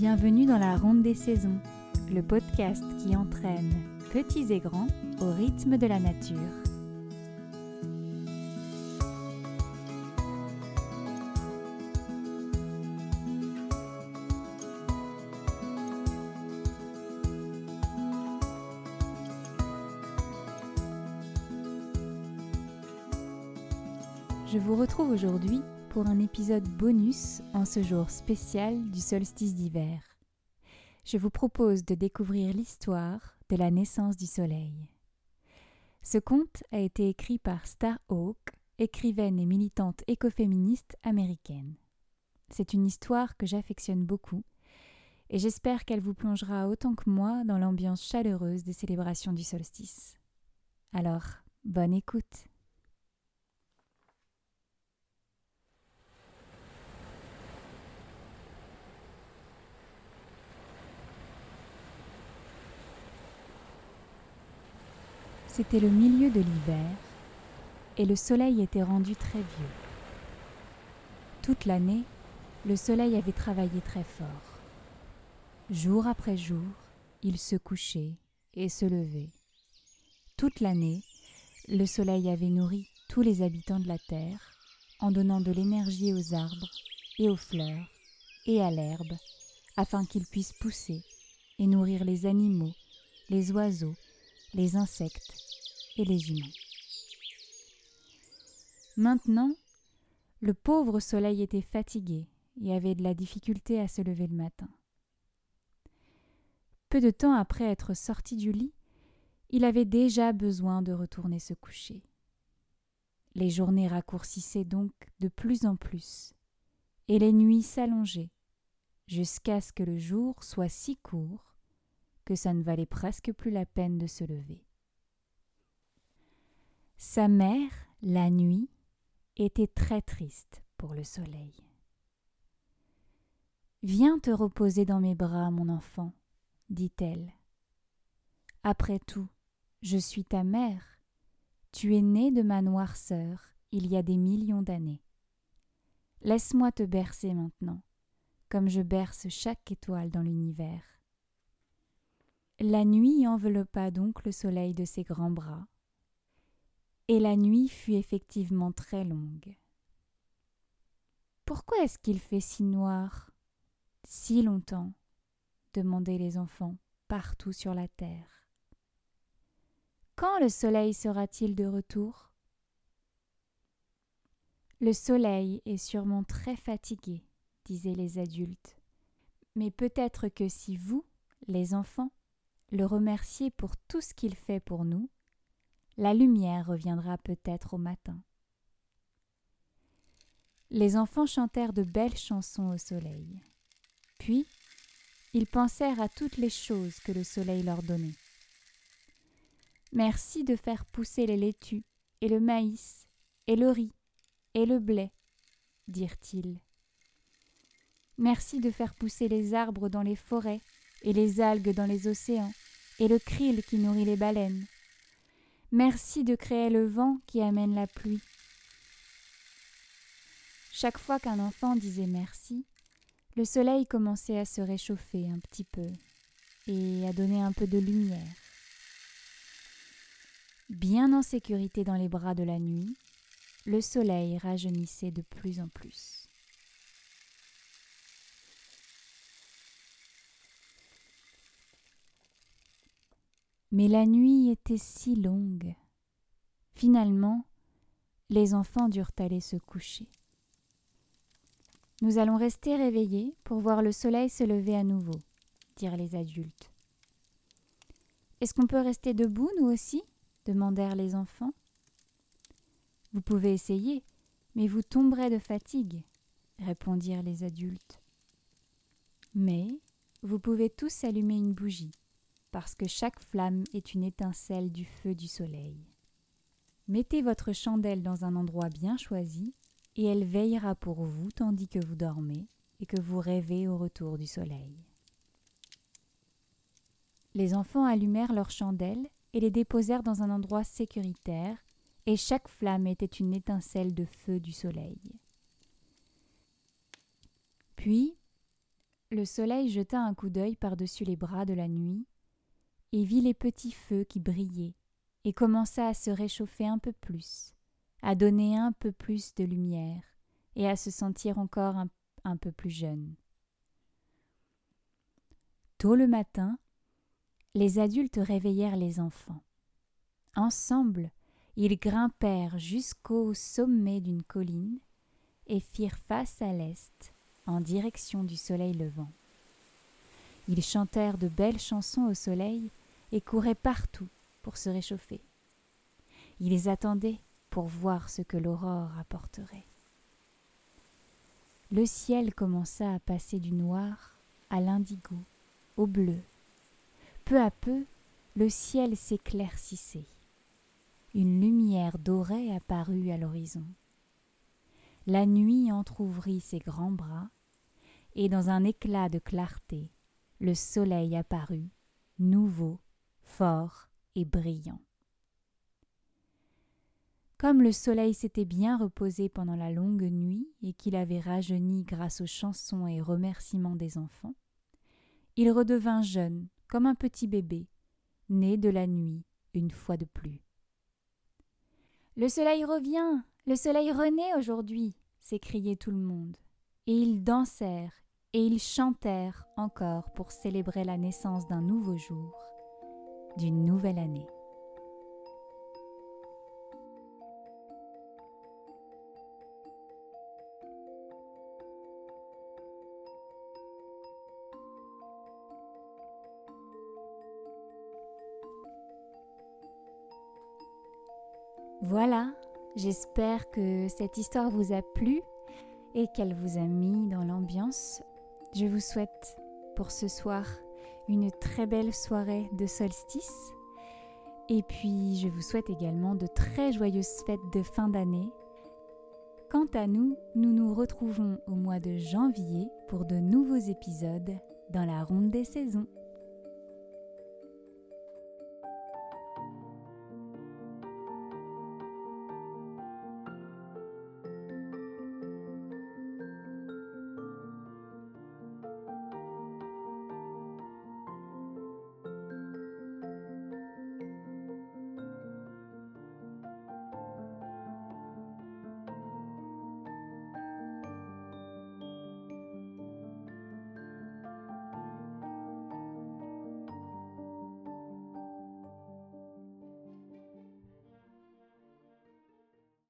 Bienvenue dans la Ronde des Saisons, le podcast qui entraîne petits et grands au rythme de la nature. Je vous retrouve aujourd'hui pour un épisode bonus en ce jour spécial du solstice d'hiver. Je vous propose de découvrir l'histoire de la naissance du soleil. Ce conte a été écrit par Star Hawk, écrivaine et militante écoféministe américaine. C'est une histoire que j'affectionne beaucoup et j'espère qu'elle vous plongera autant que moi dans l'ambiance chaleureuse des célébrations du solstice. Alors, bonne écoute. C'était le milieu de l'hiver et le soleil était rendu très vieux. Toute l'année, le soleil avait travaillé très fort. Jour après jour, il se couchait et se levait. Toute l'année, le soleil avait nourri tous les habitants de la terre en donnant de l'énergie aux arbres et aux fleurs et à l'herbe afin qu'ils puissent pousser et nourrir les animaux, les oiseaux, les insectes et les humains. Maintenant, le pauvre soleil était fatigué et avait de la difficulté à se lever le matin. Peu de temps après être sorti du lit, il avait déjà besoin de retourner se coucher. Les journées raccourcissaient donc de plus en plus, et les nuits s'allongeaient, jusqu'à ce que le jour soit si court que ça ne valait presque plus la peine de se lever. Sa mère, la nuit, était très triste pour le soleil. Viens te reposer dans mes bras, mon enfant, dit-elle. Après tout, je suis ta mère. Tu es né de ma noirceur il y a des millions d'années. Laisse-moi te bercer maintenant, comme je berce chaque étoile dans l'univers. La nuit enveloppa donc le soleil de ses grands bras, et la nuit fut effectivement très longue. Pourquoi est-ce qu'il fait si noir si longtemps? demandaient les enfants partout sur la terre. Quand le soleil sera-t-il de retour? Le soleil est sûrement très fatigué, disaient les adultes, mais peut-être que si vous, les enfants, le remerciez pour tout ce qu'il fait pour nous, la lumière reviendra peut-être au matin. Les enfants chantèrent de belles chansons au soleil. Puis, ils pensèrent à toutes les choses que le soleil leur donnait. Merci de faire pousser les laitues, et le maïs, et le riz, et le blé, dirent-ils. Merci de faire pousser les arbres dans les forêts, et les algues dans les océans, et le krill qui nourrit les baleines. Merci de créer le vent qui amène la pluie. Chaque fois qu'un enfant disait merci, le soleil commençait à se réchauffer un petit peu et à donner un peu de lumière. Bien en sécurité dans les bras de la nuit, le soleil rajeunissait de plus en plus. Mais la nuit était si longue. Finalement, les enfants durent aller se coucher. Nous allons rester réveillés pour voir le soleil se lever à nouveau, dirent les adultes. Est-ce qu'on peut rester debout, nous aussi? demandèrent les enfants. Vous pouvez essayer, mais vous tomberez de fatigue, répondirent les adultes. Mais vous pouvez tous allumer une bougie parce que chaque flamme est une étincelle du feu du soleil. Mettez votre chandelle dans un endroit bien choisi, et elle veillera pour vous tandis que vous dormez et que vous rêvez au retour du soleil. Les enfants allumèrent leurs chandelles et les déposèrent dans un endroit sécuritaire, et chaque flamme était une étincelle de feu du soleil. Puis, le soleil jeta un coup d'œil par-dessus les bras de la nuit et vit les petits feux qui brillaient et commença à se réchauffer un peu plus, à donner un peu plus de lumière et à se sentir encore un, peu plus jeune. Tôt le matin, les adultes réveillèrent les enfants. Ensemble, ils grimpèrent jusqu'au sommet d'une colline et firent face à l'est en direction du soleil levant. Ils chantèrent de belles chansons au soleil et couraient partout pour se réchauffer. Ils attendaient pour voir ce que l'aurore apporterait. Le ciel commença à passer du noir à l'indigo, au bleu. Peu à peu, le ciel s'éclaircissait. Une lumière dorée apparut à l'horizon. La nuit entr'ouvrit ses grands bras, et dans un éclat de clarté, le soleil apparut, nouveau, fort et brillant. Comme le soleil s'était bien reposé pendant la longue nuit et qu'il avait rajeuni grâce aux chansons et remerciements des enfants, il redevint jeune comme un petit bébé, né de la nuit une fois de plus. Le soleil revient, le soleil renaît aujourd'hui, s'écriait tout le monde, et ils dansèrent et ils chantèrent encore pour célébrer la naissance d'un nouveau jour, d'une nouvelle année. Voilà, j'espère que cette histoire vous a plu et qu'elle vous a mis dans l'ambiance. Je vous souhaite pour ce soir une très belle soirée de solstice. Et puis je vous souhaite également de très joyeuses fêtes de fin d'année. Quant à nous, nous nous retrouvons au mois de janvier pour de nouveaux épisodes dans la ronde des saisons.